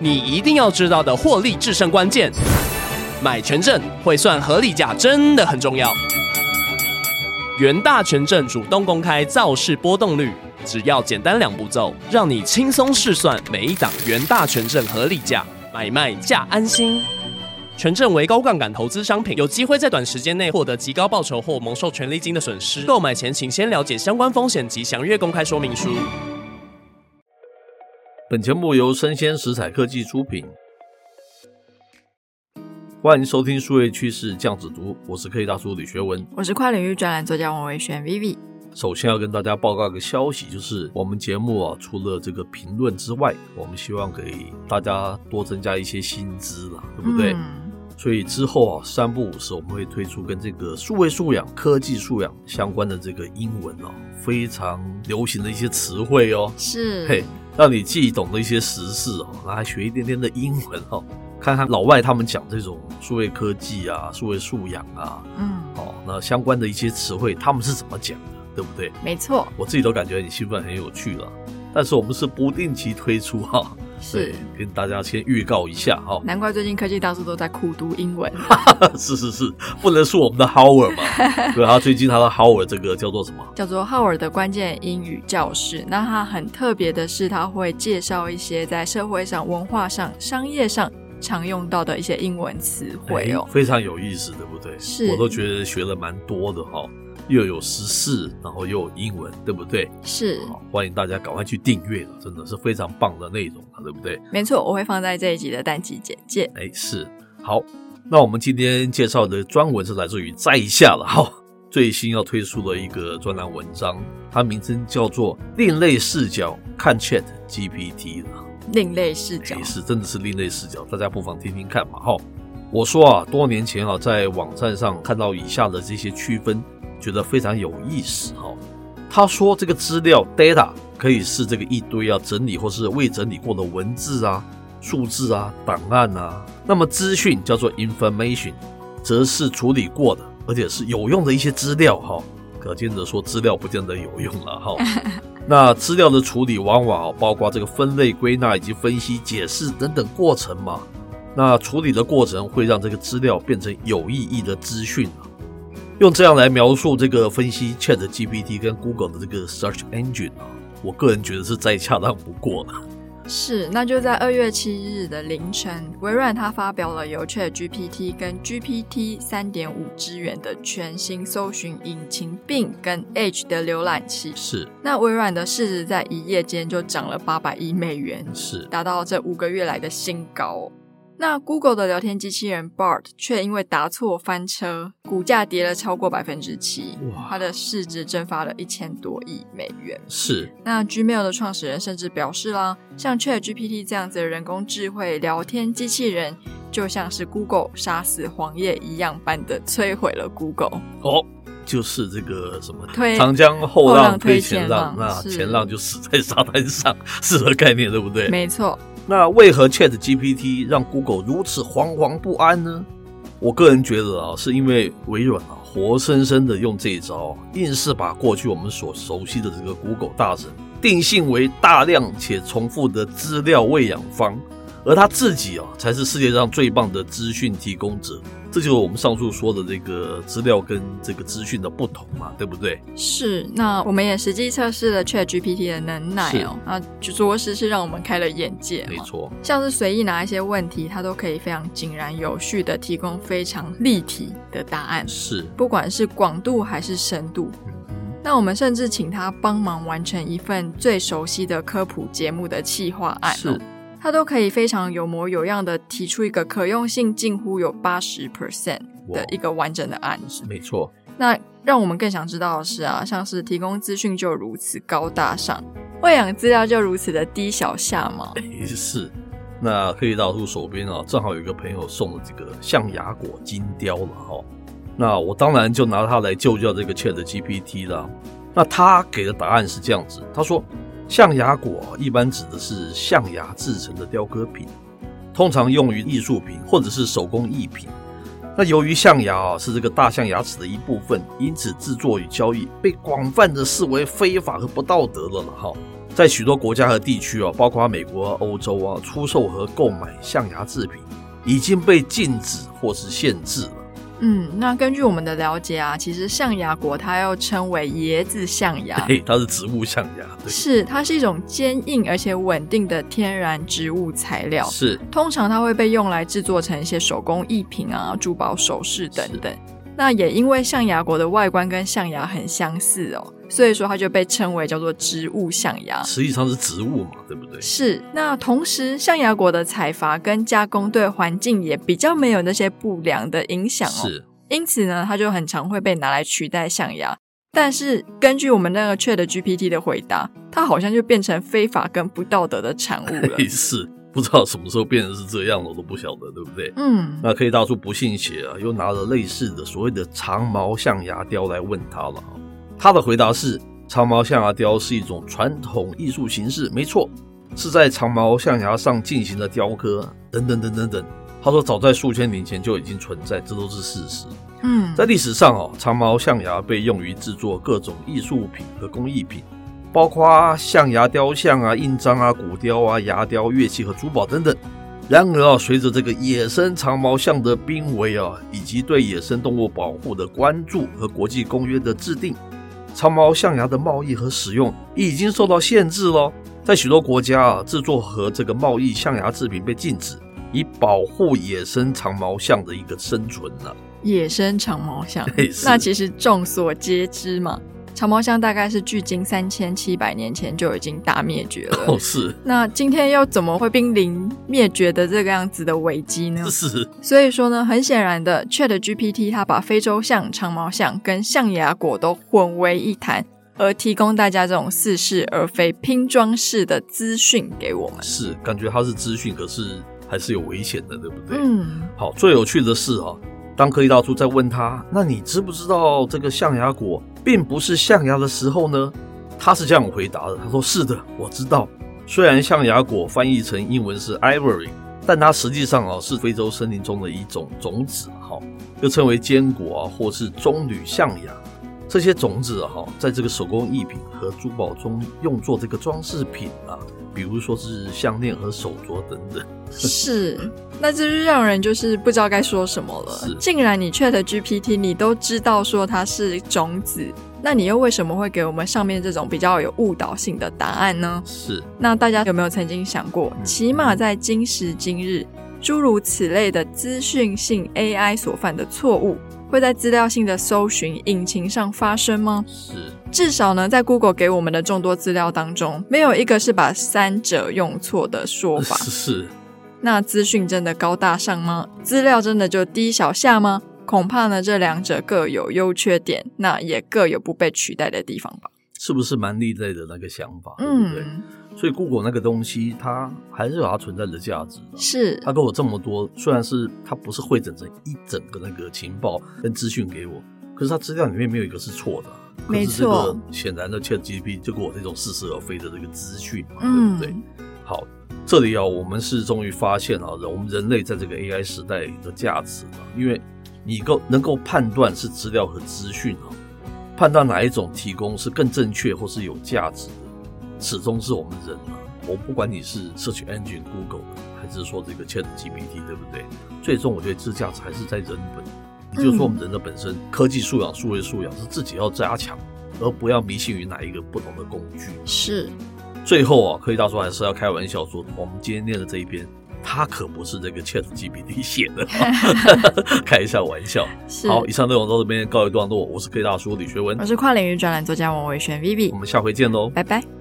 你一定要知道的获利制胜关键。买权证会算合理价真的很重要。元大权证主动公开造市波动率，只要简单两步骤，让你轻松试算每一档元大权证合理价，买卖价安心。权证为高杠杆投资商品，有机会在短时间内获得极高报酬或蒙受权利金的损失。购买前请先了解相关风险及详阅公开说明书。本节目由生鲜食材科技出品，欢迎收听数位趋势酱子读，我是科技大叔李学文，我是跨领域专栏作家王维轩 Vivi。首先要跟大家报告一个消息，就是我们节目啊，除了这个评论之外，我们希望给大家多增加一些薪资了，对不对？嗯、所以之后啊，三不五时我们会推出跟这个数位素养、科技素养相关的这个英文哦、啊，非常流行的一些词汇哦，是嘿。让你既懂得一些时事哦，来学一点点的英文哦，看看老外他们讲这种数位科技啊、数位素养啊，嗯，哦，那相关的一些词汇他们是怎么讲的，对不对？没错，我自己都感觉很兴奋、很有趣了。但是我们是不定期推出哈。是，跟大家先预告一下哈。难怪最近科技大叔都在苦读英文。是是是，不能说我们的 Howard 嘛？对，他最近他的 Howard 这个叫做什么？叫做 Howard 的关键英语教室。那他很特别的是，他会介绍一些在社会上、文化上、商业上常用到的一些英文词汇哦，非常有意思，对不对？是，我都觉得学了蛮多的哈。又有时事，然后又有英文，对不对？是，好，欢迎大家赶快去订阅了，真的是非常棒的内容，对不对？没错，我会放在这一集的单集简介。哎，是，好，那我们今天介绍的专文是来自于在下了 哈，最新要推出的一个专栏文章，它名称叫做《另类视角看 Chat GPT》了。另类视角是，真的是另类视角，大家不妨听听看嘛哈。我说啊，多年前啊，在网站上看到以下的这些区分。觉得非常有意思哈。他说，这个资料 data 可以是这个一堆啊整理或是未整理过的文字啊、数字啊、档案啊。那么资讯叫做 information，则是处理过的，而且是有用的一些资料哈。可见得说资料不见得有用了哈。那资料的处理往往包括这个分类、归纳以及分析、解释等等过程嘛。那处理的过程会让这个资料变成有意义的资讯。用这样来描述这个分析 ChatGPT 跟 Google 的这个 Search Engine 啊，我个人觉得是再恰当不过了。是，那就在二月七日的凌晨，微软它发表了由 ChatGPT 跟 GPT 三点五支援的全新搜寻引擎，Bing 跟 Edge 的浏览器。是，那微软的市值在一夜间就涨了八百亿美元，是，达到这五个月来的新高。那 Google 的聊天机器人 Bard 却因为答错翻车，股价跌了超过百分之七，哇，它的市值蒸发了一千多亿美元。是。那 Gmail 的创始人甚至表示啦，像 ChatGPT 这样子的人工智慧聊天机器人，就像是 Google 杀死黄页一样般的摧毁了 Google。哦，就是这个什么推长江后浪推前浪，前浪那前浪就死在沙滩上，是个概念，对不对？没错。那为何 ChatGPT 让 Google 如此惶惶不安呢？我个人觉得啊，是因为微软啊，活生生的用这一招，硬是把过去我们所熟悉的这个 Google 大神定性为大量且重复的资料喂养方。而他自己啊，才是世界上最棒的资讯提供者。这就是我们上述说的这个资料跟这个资讯的不同嘛，对不对？是。那我们也实际测试了 ChatGPT 的能耐哦，那就着实是让我们开了眼界。没错，像是随意拿一些问题，它都可以非常井然有序的提供非常立体的答案。是，不管是广度还是深度。嗯。那我们甚至请他帮忙完成一份最熟悉的科普节目的企划案。是。它都可以非常有模有样的提出一个可用性近乎有八十 percent 的一个完整的案子。没错。那让我们更想知道的是啊，像是提供资讯就如此高大上，喂养资料就如此的低小下吗？欸，是。那科技大叔手边啊，正好有一个朋友送了这个象牙果金雕了哈。那我当然就拿它来救救这个 ChatGPT 了。那他给的答案是这样子，他说。象牙果一般指的是象牙制成的雕刻品，通常用于艺术品或者是手工艺品。那由于象牙啊是这个大象牙齿的一部分，因此制作与交易被广泛的视为非法和不道德的了哈。在许多国家和地区啊，包括美国、欧洲啊，出售和购买象牙制品已经被禁止或是限制了。嗯，那根据我们的了解啊，其实象牙果它又称为椰子象牙，对，它是植物象牙，对，是它是一种坚硬而且稳定的天然植物材料，是。通常它会被用来制作成一些手工艺品啊、珠宝首饰等等。那也因为象牙果的外观跟象牙很相似哦，所以说它就被称为叫做植物象牙。实际上是植物嘛，对不对？是。那同时，象牙果的采伐跟加工对环境也比较没有那些不良的影响哦。是。因此呢，它就很常会被拿来取代象牙。但是根据我们那个 ChatGPT 的回答，它好像就变成非法跟不道德的产物了。是。不知道什么时候变成是这样了，我都不晓得，对不对？嗯，那可以大叔不信邪啊，又拿了类似的所谓的长毛象牙雕来问他了。他的回答是：长毛象牙雕是一种传统艺术形式，没错，是在长毛象牙上进行的雕刻，等等等等等。他说，早在数千年前就已经存在，这都是事实。嗯，在历史上哦，长毛象牙被用于制作各种艺术品和工艺品。包括象牙雕像啊、印章啊、骨雕啊、牙雕、乐器和珠宝等等。然而啊，随着这个野生长毛象的濒危啊，以及对野生动物保护的关注和国际公约的制定，长毛象牙的贸易和使用已经受到限制了。在许多国家啊，制作和这个贸易象牙制品被禁止，以保护野生长毛象的一个生存呢、啊。野生长毛象，那其实众所皆知嘛。长毛象大概是距今三千七百年前就已经大灭绝了。哦，是。那今天又怎么会濒临灭绝的这个样子的危机呢？是。所以说呢，很显然的，ChatGPT 它把非洲象、长毛象跟象牙果都混为一谈，而提供大家这种似是而非、拼装式的资讯给我们。是，感觉它是资讯，可是还是有危险的，对不对？嗯。好，最有趣的是啊。当科技大叔在问他：“那你知不知道这个象牙果并不是象牙的时候呢？”他是这样回答的：“他说是的，我知道。虽然象牙果翻译成英文是 ivory，但它实际上啊是非洲森林中的一种种子，哈，又称为坚果啊，或是棕榈象牙。这些种子哈，在这个手工艺品和珠宝中用作这个装饰品啊。”比如说是项链和手镯等等，是，那这就让人就是不知道该说什么了。竟然你 ChatGPT 你都知道说它是种子，那你又为什么会给我们上面这种比较有误导性的答案呢？是，那大家有没有曾经想过，起码在今时今日，诸如此类的资讯性 AI 所犯的错误，会在资料性的搜寻引擎上发生吗？是，至少呢，在 Google 给我们的众多资料当中，没有一个是把三者用错的说法。是，那资讯真的高大上吗？资料真的就低小下吗？恐怕呢，这两者各有优缺点，那也各有不被取代的地方吧。是不是蛮另类的那个想法？嗯，对不对？所以 Google 那个东西，它还是有它存在的价值的。是，它给我这么多，虽然是它不是汇整成一整个那个情报跟资讯给我，可是它资料里面没有一个是错的。没错。显然的，ChatGPT 就给我这种似是而非的这个资讯嘛，嗯，对不对？好，这里啊，我们是终于发现了人我们人类在这个 AI 时代的价值了，因为你够能够判断是资料和资讯啊，判断哪一种提供是更正确或是有价值的。始终是我们人啊，我不管你是 Search Engine Google 还是说这个 ChatGPT，对不对？最终我觉得这价值还是在人本，也就是说我们人的本身科技素养、数位素养是自己要加强，而不要迷信于哪一个不同的工具。是。最后啊，科技大叔还是要开玩笑说，我们今天念的这一篇，它可不是这个 ChatGPT 写的，开一下玩笑。好，以上内容到这边告一段落，我是 K 大叔李学文，我是跨领域专栏作家王伟轩 Vivi，我们下回见喽，拜拜。